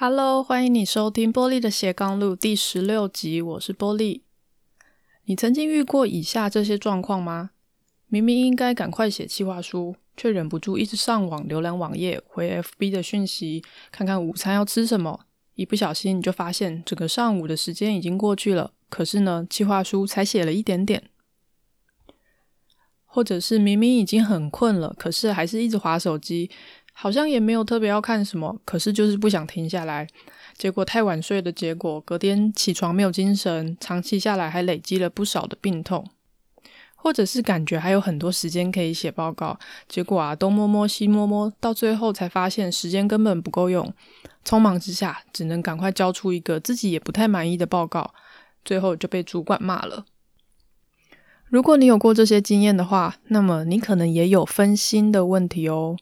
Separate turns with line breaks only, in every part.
Hello，欢迎你收听波莉的斜杠路第十六集，我是波莉。你曾经遇过以下这些状况吗？明明应该赶快写计划书，却忍不住一直上网浏览网页，回 FB 的讯息，看看午餐要吃什么。一不小心你就发现整个上午的时间已经过去了，可是呢，计划书才写了一点点。或者是明明已经很困了，可是还是一直滑手机。好像也没有特别要看什么，可是就是不想停下来。结果太晚睡的结果，隔天起床没有精神，长期下来还累积了不少的病痛。或者是感觉还有很多时间可以写报告，结果啊东摸摸西摸摸，到最后才发现时间根本不够用。匆忙之下，只能赶快交出一个自己也不太满意的报告，最后就被主管骂了。如果你有过这些经验的话，那么你可能也有分心的问题哦。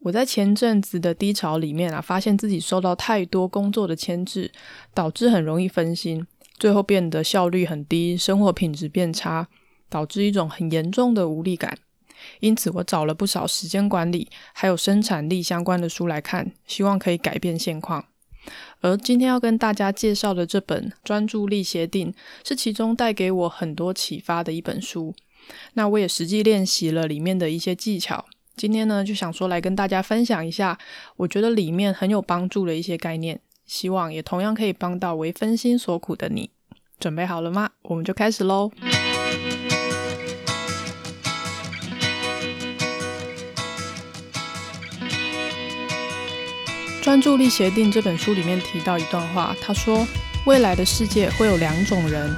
我在前阵子的低潮里面啊，发现自己受到太多工作的牵制，导致很容易分心，最后变得效率很低，生活品质变差，导致一种很严重的无力感。因此，我找了不少时间管理还有生产力相关的书来看，希望可以改变现况。而今天要跟大家介绍的这本《专注力协定》，是其中带给我很多启发的一本书。那我也实际练习了里面的一些技巧。今天呢，就想说来跟大家分享一下，我觉得里面很有帮助的一些概念，希望也同样可以帮到为分心所苦的你。准备好了吗？我们就开始喽。专注力协定这本书里面提到一段话，他说：未来的世界会有两种人，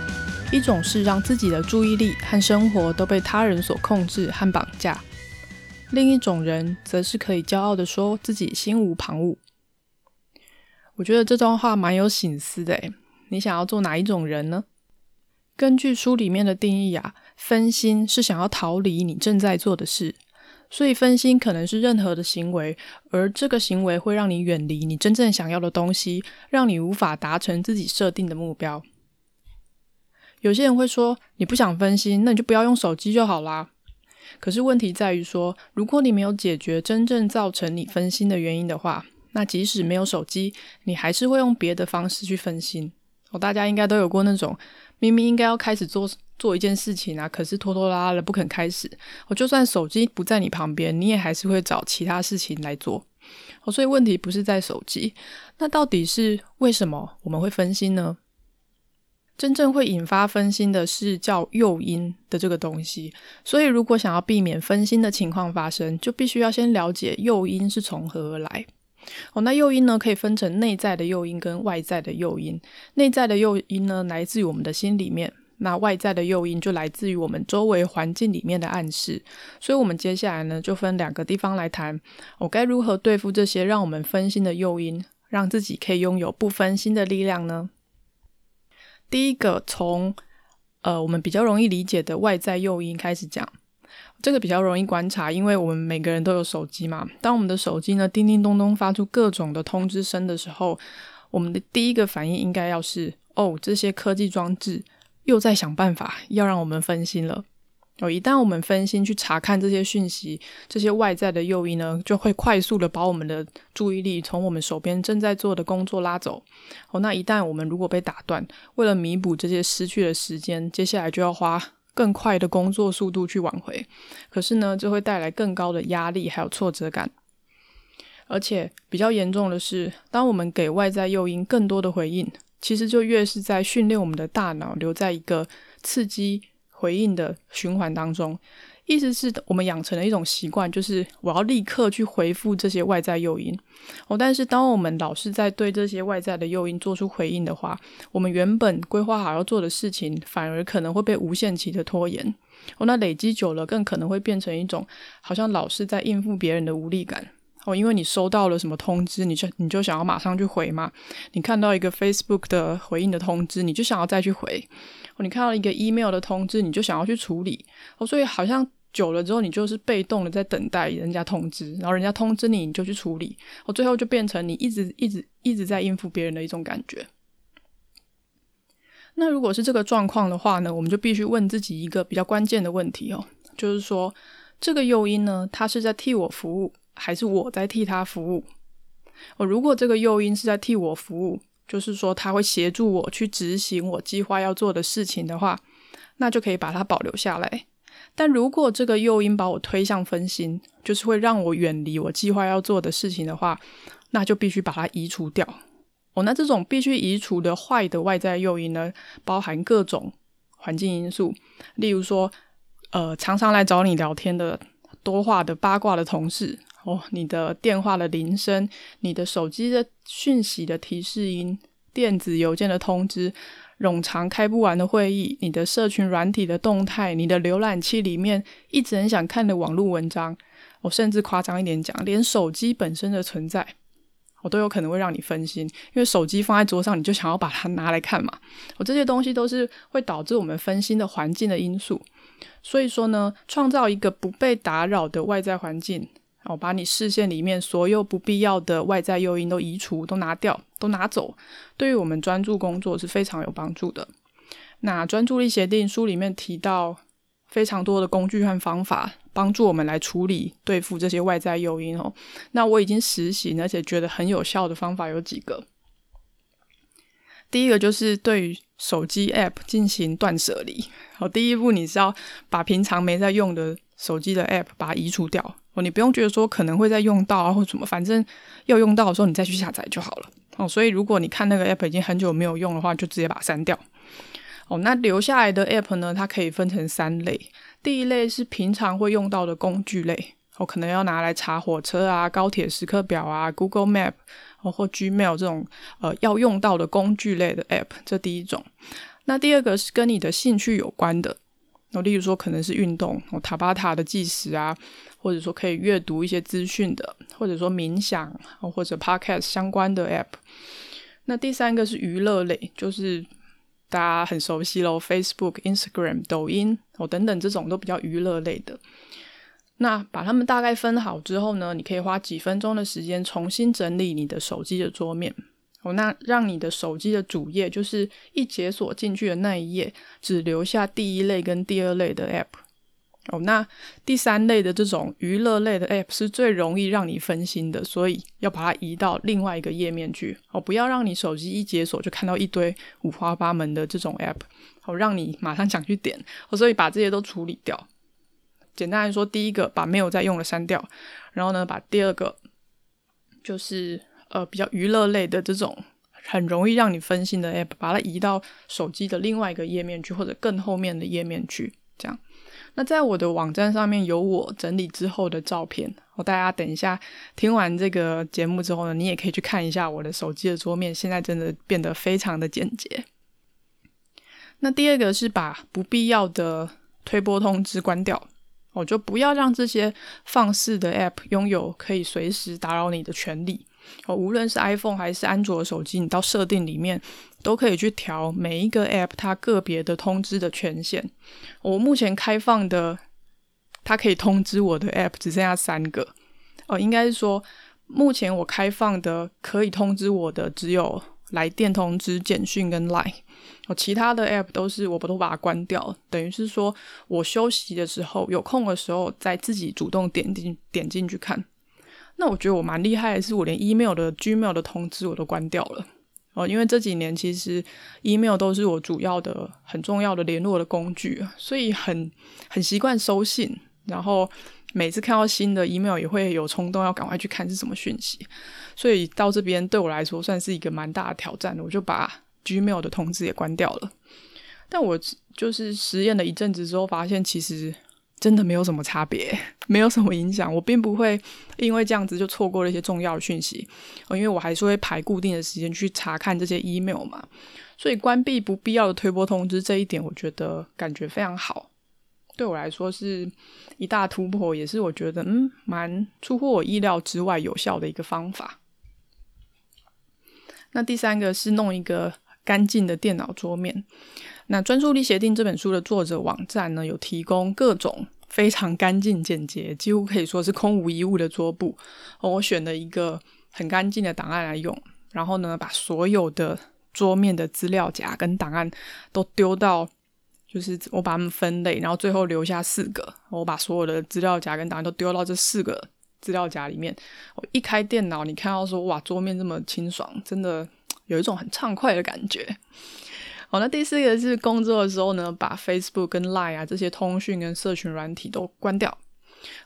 一种是让自己的注意力和生活都被他人所控制和绑架。另一种人，则是可以骄傲地说自己心无旁骛。我觉得这段话蛮有省思的诶。你想要做哪一种人呢？根据书里面的定义啊，分心是想要逃离你正在做的事，所以分心可能是任何的行为，而这个行为会让你远离你真正想要的东西，让你无法达成自己设定的目标。有些人会说，你不想分心，那你就不要用手机就好啦。可是问题在于说，如果你没有解决真正造成你分心的原因的话，那即使没有手机，你还是会用别的方式去分心。哦，大家应该都有过那种明明应该要开始做做一件事情啊，可是拖拖拉拉的不肯开始。哦，就算手机不在你旁边，你也还是会找其他事情来做。哦，所以问题不是在手机，那到底是为什么我们会分心呢？真正会引发分心的是叫诱因的这个东西，所以如果想要避免分心的情况发生，就必须要先了解诱因是从何而来。哦，那诱因呢，可以分成内在的诱因跟外在的诱因。内在的诱因呢，来自于我们的心里面；那外在的诱因就来自于我们周围环境里面的暗示。所以，我们接下来呢，就分两个地方来谈，我、哦、该如何对付这些让我们分心的诱因，让自己可以拥有不分心的力量呢？第一个从呃我们比较容易理解的外在诱因开始讲，这个比较容易观察，因为我们每个人都有手机嘛。当我们的手机呢叮叮咚咚发出各种的通知声的时候，我们的第一个反应应该要是哦，这些科技装置又在想办法要让我们分心了。哦，一旦我们分心去查看这些讯息，这些外在的诱因呢，就会快速的把我们的注意力从我们手边正在做的工作拉走。哦，那一旦我们如果被打断，为了弥补这些失去的时间，接下来就要花更快的工作速度去挽回。可是呢，就会带来更高的压力还有挫折感。而且比较严重的是，当我们给外在诱因更多的回应，其实就越是在训练我们的大脑留在一个刺激。回应的循环当中，意思是我们养成了一种习惯，就是我要立刻去回复这些外在诱因。哦，但是当我们老是在对这些外在的诱因做出回应的话，我们原本规划好要做的事情，反而可能会被无限期的拖延。哦，那累积久了，更可能会变成一种好像老是在应付别人的无力感。哦，因为你收到了什么通知，你就你就想要马上去回嘛。你看到一个 Facebook 的回应的通知，你就想要再去回。哦你看到一个 email 的通知，你就想要去处理哦，所以好像久了之后，你就是被动的在等待人家通知，然后人家通知你，你就去处理，哦，最后就变成你一直一直一直在应付别人的一种感觉。那如果是这个状况的话呢，我们就必须问自己一个比较关键的问题哦，就是说这个诱因呢，它是在替我服务，还是我在替他服务？哦，如果这个诱因是在替我服务，就是说他会协助我去执行我计划要做的事情的话，那就可以把它保留下来。但如果这个诱因把我推向分心，就是会让我远离我计划要做的事情的话，那就必须把它移除掉。哦，那这种必须移除的坏的外在诱因呢，包含各种环境因素，例如说，呃，常常来找你聊天的多话的八卦的同事，哦，你的电话的铃声，你的手机的讯息的提示音，电子邮件的通知。冗长开不完的会议，你的社群软体的动态，你的浏览器里面一直很想看的网络文章，我、甚至夸张一点讲，连手机本身的存在，我、都有可能会让你分心，因为手机放在桌上，你就想要把它拿来看嘛。我、这些东西都是会导致我们分心的环境的因素。所以说呢，创造一个不被打扰的外在环境。哦把你视线里面所有不必要的外在诱因都移除，都拿掉，都拿走，对于我们专注工作是非常有帮助的。那专注力协定书里面提到非常多的工具和方法，帮助我们来处理对付这些外在诱因哦。那我已经实行，而且觉得很有效的方法有几个。第一个就是对于手机 App 进行断舍离。好，第一步你是要把平常没在用的手机的 App 把它移除掉。你不用觉得说可能会再用到啊，或什么，反正要用到的时候你再去下载就好了。哦，所以如果你看那个 app 已经很久没有用的话，就直接把它删掉。哦，那留下来的 app 呢，它可以分成三类。第一类是平常会用到的工具类，我、哦、可能要拿来查火车啊、高铁时刻表啊、Google Map、哦、或 Gmail 这种呃要用到的工具类的 app，这第一种。那第二个是跟你的兴趣有关的。哦，例如说可能是运动，哦，塔巴塔的计时啊，或者说可以阅读一些资讯的，或者说冥想，或者 podcast 相关的 app。那第三个是娱乐类，就是大家很熟悉喽，Facebook、Instagram、抖音哦等等这种都比较娱乐类的。那把它们大概分好之后呢，你可以花几分钟的时间重新整理你的手机的桌面。哦，那让你的手机的主页，就是一解锁进去的那一页，只留下第一类跟第二类的 App。哦，那第三类的这种娱乐类的 App 是最容易让你分心的，所以要把它移到另外一个页面去。哦，不要让你手机一解锁就看到一堆五花八门的这种 App，哦，让你马上想去点。哦，所以把这些都处理掉。简单来说，第一个把没有在用的删掉，然后呢，把第二个就是。呃，比较娱乐类的这种很容易让你分心的 app，把它移到手机的另外一个页面去，或者更后面的页面去。这样，那在我的网站上面有我整理之后的照片。我大家等一下听完这个节目之后呢，你也可以去看一下我的手机的桌面，现在真的变得非常的简洁。那第二个是把不必要的推播通知关掉，我就不要让这些放肆的 app 拥有可以随时打扰你的权利。哦，无论是 iPhone 还是安卓手机，你到设定里面都可以去调每一个 App 它个别的通知的权限。我目前开放的，它可以通知我的 App 只剩下三个。哦，应该是说，目前我开放的可以通知我的只有来电通知、简讯跟 Line。哦，其他的 App 都是我不都把它关掉，等于是说我休息的时候、有空的时候再自己主动点进点进去看。那我觉得我蛮厉害的是，我连 email 的 Gmail 的通知我都关掉了哦，因为这几年其实 email 都是我主要的、很重要的联络的工具，所以很很习惯收信，然后每次看到新的 email 也会有冲动要赶快去看是什么讯息，所以到这边对我来说算是一个蛮大的挑战，我就把 Gmail 的通知也关掉了。但我就是实验了一阵子之后，发现其实。真的没有什么差别，没有什么影响。我并不会因为这样子就错过了一些重要的讯息，因为我还是会排固定的时间去查看这些 email 嘛。所以关闭不必要的推播通知这一点，我觉得感觉非常好，对我来说是一大突破，也是我觉得嗯蛮出乎我意料之外有效的一个方法。那第三个是弄一个干净的电脑桌面。那《专注力协定》这本书的作者网站呢，有提供各种非常干净简洁，几乎可以说是空无一物的桌布。我选了一个很干净的档案来用，然后呢，把所有的桌面的资料夹跟档案都丢到，就是我把它们分类，然后最后留下四个，我把所有的资料夹跟档案都丢到这四个资料夹里面。我一开电脑，你看到说哇，桌面这么清爽，真的有一种很畅快的感觉。好，那第四个是工作的时候呢，把 Facebook 跟 Line 啊这些通讯跟社群软体都关掉。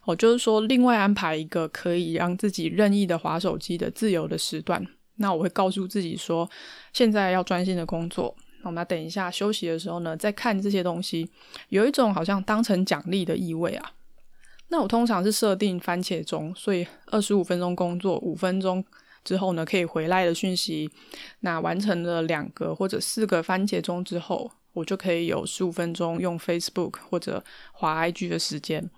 哦，就是说另外安排一个可以让自己任意的滑手机的自由的时段。那我会告诉自己说，现在要专心的工作。那我们等一下休息的时候呢，再看这些东西，有一种好像当成奖励的意味啊。那我通常是设定番茄钟，所以二十五分钟工作，五分钟之后呢，可以回来的讯息。那完成了两个或者四个番茄钟之后，我就可以有十五分钟用 Facebook 或者滑 IG 的时间。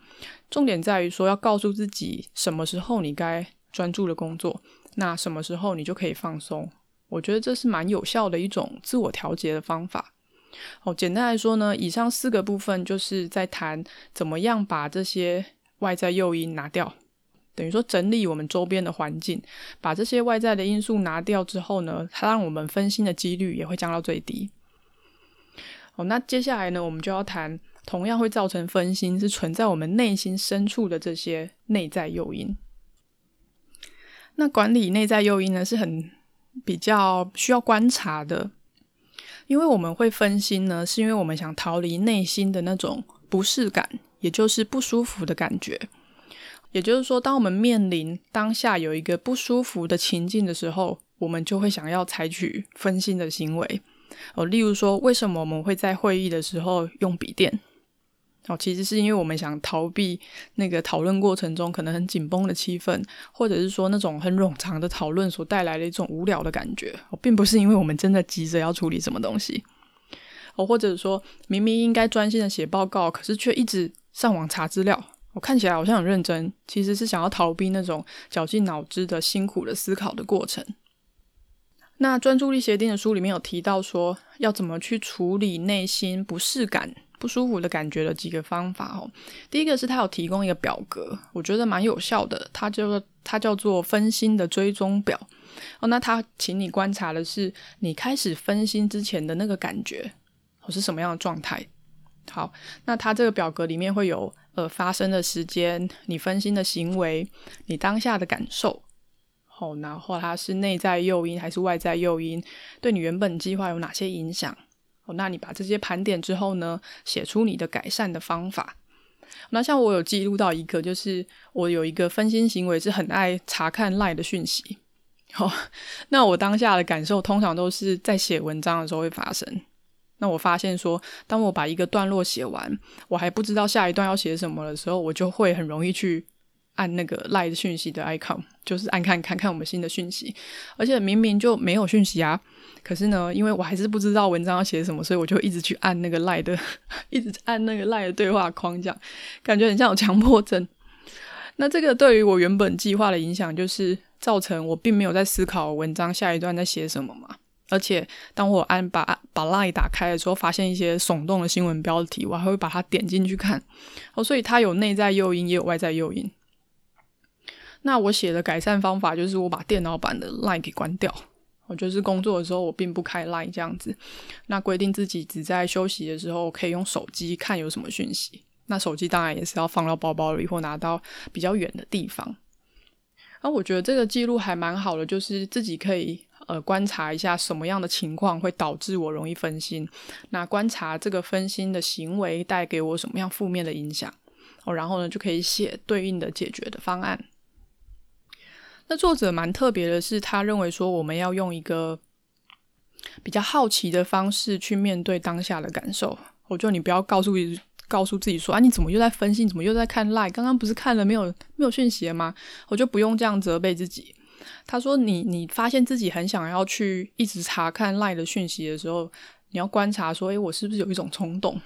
重点在于说，要告诉自己什么时候你该专注的工作，那什么时候你就可以放松。我觉得这是蛮有效的一种自我调节的方法。哦，简单来说呢，以上四个部分就是在谈怎么样把这些外在诱因拿掉，等于说整理我们周边的环境，把这些外在的因素拿掉之后呢，它让我们分心的几率也会降到最低。哦，那接下来呢，我们就要谈同样会造成分心，是存在我们内心深处的这些内在诱因。那管理内在诱因呢，是很比较需要观察的，因为我们会分心呢，是因为我们想逃离内心的那种不适感，也就是不舒服的感觉。也就是说，当我们面临当下有一个不舒服的情境的时候，我们就会想要采取分心的行为。哦，例如说，为什么我们会在会议的时候用笔电？哦，其实是因为我们想逃避那个讨论过程中可能很紧绷的气氛，或者是说那种很冗长的讨论所带来的一种无聊的感觉。哦，并不是因为我们真的急着要处理什么东西。哦，或者说明明应该专心的写报告，可是却一直上网查资料。我看起来好像很认真，其实是想要逃避那种绞尽脑汁的辛苦的思考的过程。那专注力协定的书里面有提到说，要怎么去处理内心不适感。不舒服的感觉的几个方法哦，第一个是他有提供一个表格，我觉得蛮有效的，它叫做它叫做分心的追踪表哦。那他请你观察的是你开始分心之前的那个感觉，或是什么样的状态。好，那他这个表格里面会有呃发生的时间，你分心的行为，你当下的感受，好，然后它是内在诱因还是外在诱因，对你原本计划有哪些影响？哦，那你把这些盘点之后呢，写出你的改善的方法。那像我有记录到一个，就是我有一个分心行为，是很爱查看赖的讯息。哦，那我当下的感受通常都是在写文章的时候会发生。那我发现说，当我把一个段落写完，我还不知道下一段要写什么的时候，我就会很容易去按那个 LINE 的讯息的 icon，就是按看看看我们新的讯息，而且明明就没有讯息啊。可是呢，因为我还是不知道文章要写什么，所以我就一直去按那个赖的，一直按那个赖的对话框，这样感觉很像有强迫症。那这个对于我原本计划的影响，就是造成我并没有在思考文章下一段在写什么嘛。而且当我按把把 Line 打开的时候，发现一些耸动的新闻标题，我还会把它点进去看。哦，所以它有内在诱因，也有外在诱因。那我写的改善方法就是我把电脑版的 Line 给关掉。我就是工作的时候，我并不开 Line 这样子。那规定自己只在休息的时候可以用手机看有什么讯息。那手机当然也是要放到包包里或拿到比较远的地方。那我觉得这个记录还蛮好的，就是自己可以呃观察一下什么样的情况会导致我容易分心。那观察这个分心的行为带给我什么样负面的影响。哦，然后呢就可以写对应的解决的方案。那作者蛮特别的是，他认为说我们要用一个比较好奇的方式去面对当下的感受。我就你不要告诉告诉自己说啊，你怎么又在分心？怎么又在看 lie 刚刚不是看了没有没有讯息了吗？我就不用这样责备自己。他说你，你发现自己很想要去一直查看赖的讯息的时候，你要观察说，诶，我是不是有一种冲动？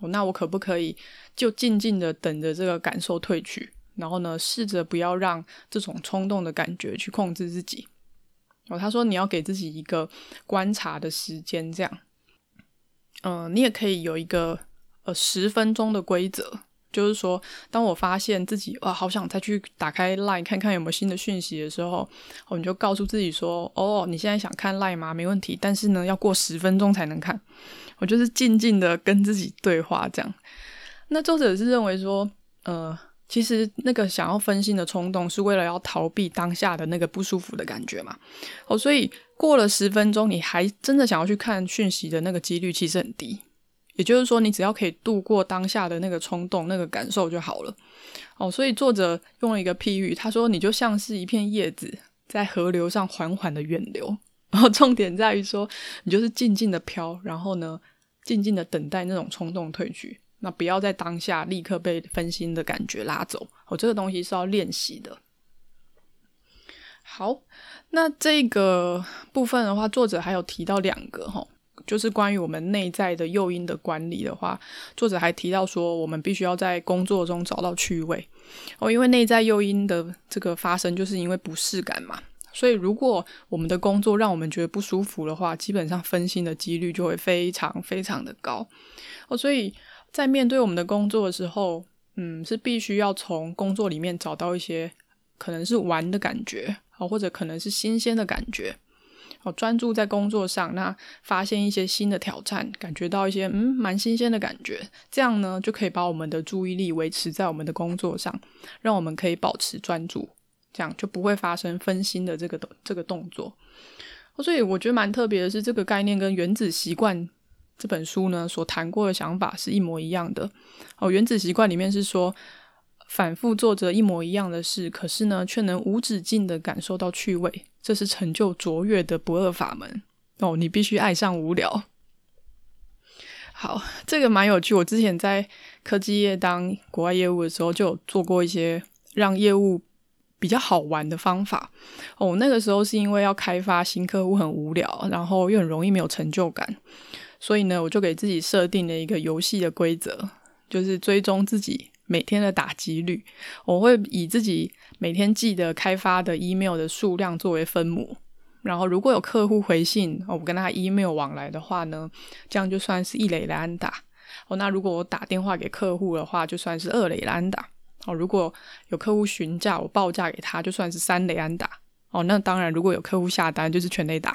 哦，那我可不可以就静静的等着这个感受退去？然后呢，试着不要让这种冲动的感觉去控制自己。哦，他说你要给自己一个观察的时间，这样。嗯、你也可以有一个呃十分钟的规则，就是说，当我发现自己哇，好想再去打开 Line 看看有没有新的讯息的时候，我们就告诉自己说，哦，你现在想看 Line 吗？没问题，但是呢，要过十分钟才能看。我就是静静的跟自己对话，这样。那作者是认为说，呃。其实那个想要分心的冲动是为了要逃避当下的那个不舒服的感觉嘛。哦，所以过了十分钟，你还真的想要去看讯息的那个几率其实很低。也就是说，你只要可以度过当下的那个冲动、那个感受就好了。哦，所以作者用了一个譬喻，他说：“你就像是一片叶子在河流上缓缓的远流。”然后重点在于说，你就是静静的飘，然后呢，静静的等待那种冲动退去。那不要在当下立刻被分心的感觉拉走。哦，这个东西是要练习的。好，那这个部分的话，作者还有提到两个哈。就是关于我们内在的诱因的管理的话，作者还提到说，我们必须要在工作中找到趣味哦，因为内在诱因的这个发生，就是因为不适感嘛。所以，如果我们的工作让我们觉得不舒服的话，基本上分心的几率就会非常非常的高哦。所以在面对我们的工作的时候，嗯，是必须要从工作里面找到一些可能是玩的感觉，哦或者可能是新鲜的感觉。哦，专注在工作上，那发现一些新的挑战，感觉到一些嗯蛮新鲜的感觉，这样呢就可以把我们的注意力维持在我们的工作上，让我们可以保持专注，这样就不会发生分心的这个这个动作。所以我觉得蛮特别的是，这个概念跟《原子习惯》这本书呢所谈过的想法是一模一样的。哦，《原子习惯》里面是说，反复做着一模一样的事，可是呢却能无止境的感受到趣味。这是成就卓越的不二法门哦！你必须爱上无聊。好，这个蛮有趣。我之前在科技业当国外业务的时候，就有做过一些让业务比较好玩的方法哦。那个时候是因为要开发新客户很无聊，然后又很容易没有成就感，所以呢，我就给自己设定了一个游戏的规则，就是追踪自己每天的打击率。我会以自己。每天记得开发的 email 的数量作为分母，然后如果有客户回信，我跟他 email 往来的话呢，这样就算是一垒的安打。哦，那如果我打电话给客户的话，就算是二垒的安打。哦，如果有客户询价，我报价给他，就算是三垒安打。哦，那当然，如果有客户下单，就是全垒打。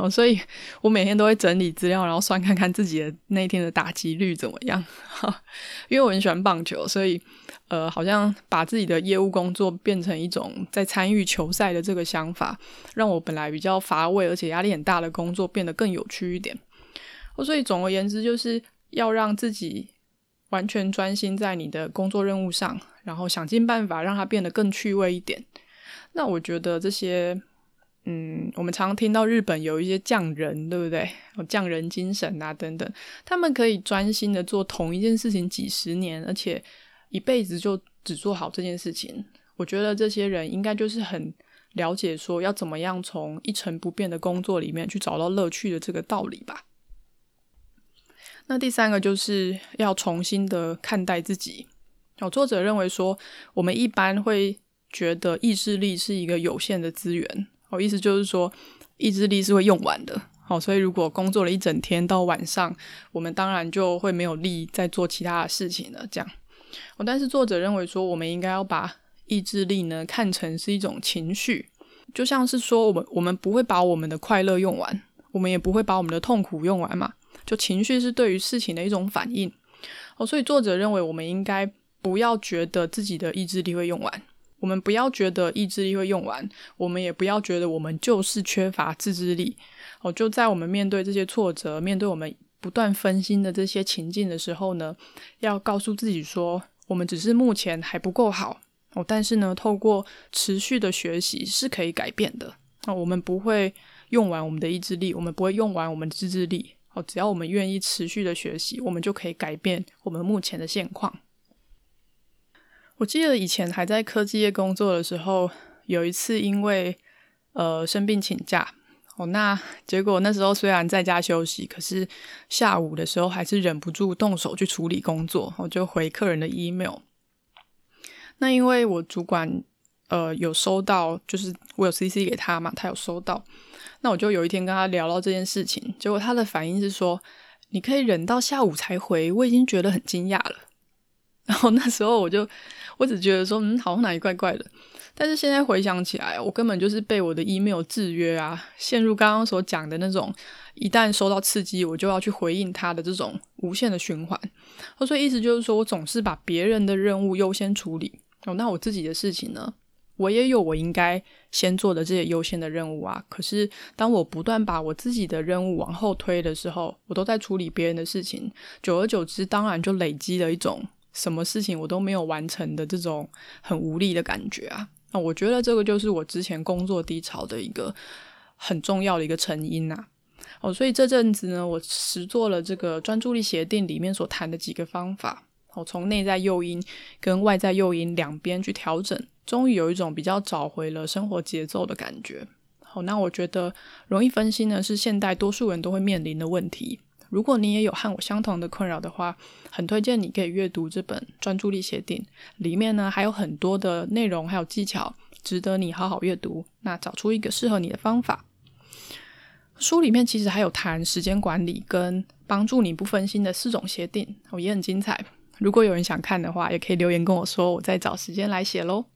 哦，所以我每天都会整理资料，然后算看看自己的那一天的打击率怎么样。哈，因为我很喜欢棒球，所以。呃，好像把自己的业务工作变成一种在参与球赛的这个想法，让我本来比较乏味而且压力很大的工作变得更有趣一点。哦，所以总而言之，就是要让自己完全专心在你的工作任务上，然后想尽办法让它变得更趣味一点。那我觉得这些，嗯，我们常常听到日本有一些匠人，对不对？有 匠人精神啊等等，他们可以专心的做同一件事情几十年，而且。一辈子就只做好这件事情，我觉得这些人应该就是很了解说要怎么样从一成不变的工作里面去找到乐趣的这个道理吧。那第三个就是要重新的看待自己。哦，作者认为说，我们一般会觉得意志力是一个有限的资源。哦，意思就是说，意志力是会用完的。哦，所以如果工作了一整天到晚上，我们当然就会没有力再做其他的事情了。这样。哦，但是作者认为说，我们应该要把意志力呢看成是一种情绪，就像是说，我们我们不会把我们的快乐用完，我们也不会把我们的痛苦用完嘛。就情绪是对于事情的一种反应。哦，所以作者认为，我们应该不要觉得自己的意志力会用完，我们不要觉得意志力会用完，我们也不要觉得我们就是缺乏自制力。哦，就在我们面对这些挫折，面对我们。不断分心的这些情境的时候呢，要告诉自己说，我们只是目前还不够好哦，但是呢，透过持续的学习是可以改变的哦。我们不会用完我们的意志力，我们不会用完我们的自制力哦。只要我们愿意持续的学习，我们就可以改变我们目前的现况。我记得以前还在科技业工作的时候，有一次因为呃生病请假。哦，那结果那时候虽然在家休息，可是下午的时候还是忍不住动手去处理工作，我就回客人的 email。那因为我主管呃有收到，就是我有 CC 给他嘛，他有收到。那我就有一天跟他聊到这件事情，结果他的反应是说：“你可以忍到下午才回，我已经觉得很惊讶了。”然后那时候我就我只觉得说，嗯，好像哪里怪怪的。但是现在回想起来，我根本就是被我的 email 制约啊，陷入刚刚所讲的那种，一旦收到刺激，我就要去回应他的这种无限的循环。所以意思就是说我总是把别人的任务优先处理，哦，那我自己的事情呢？我也有我应该先做的这些优先的任务啊。可是当我不断把我自己的任务往后推的时候，我都在处理别人的事情，久而久之，当然就累积了一种什么事情我都没有完成的这种很无力的感觉啊。那我觉得这个就是我之前工作低潮的一个很重要的一个成因呐。哦，所以这阵子呢，我实做了这个专注力协定里面所谈的几个方法。我从内在诱因跟外在诱因两边去调整，终于有一种比较找回了生活节奏的感觉。好，那我觉得容易分心呢，是现代多数人都会面临的问题。如果你也有和我相同的困扰的话，很推荐你可以阅读这本《专注力协定》，里面呢还有很多的内容还有技巧，值得你好好阅读。那找出一个适合你的方法。书里面其实还有谈时间管理跟帮助你不分心的四种协定，哦，也很精彩。如果有人想看的话，也可以留言跟我说，我再找时间来写喽。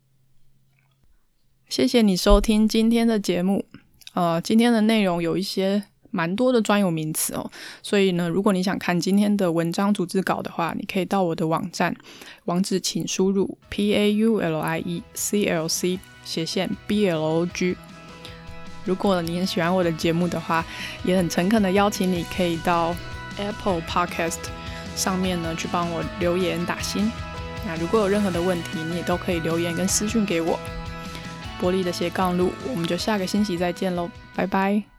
谢谢你收听今天的节目。呃，今天的内容有一些蛮多的专有名词哦，所以呢，如果你想看今天的文章组织稿的话，你可以到我的网站，网址请输入 p a u l i e c l c 斜线 b l o g。如果你很喜欢我的节目的话，也很诚恳的邀请你可以到 Apple Podcast。上面呢，去帮我留言打星。那如果有任何的问题，你也都可以留言跟私讯给我。玻璃的斜杠路，我们就下个星期再见喽，拜拜。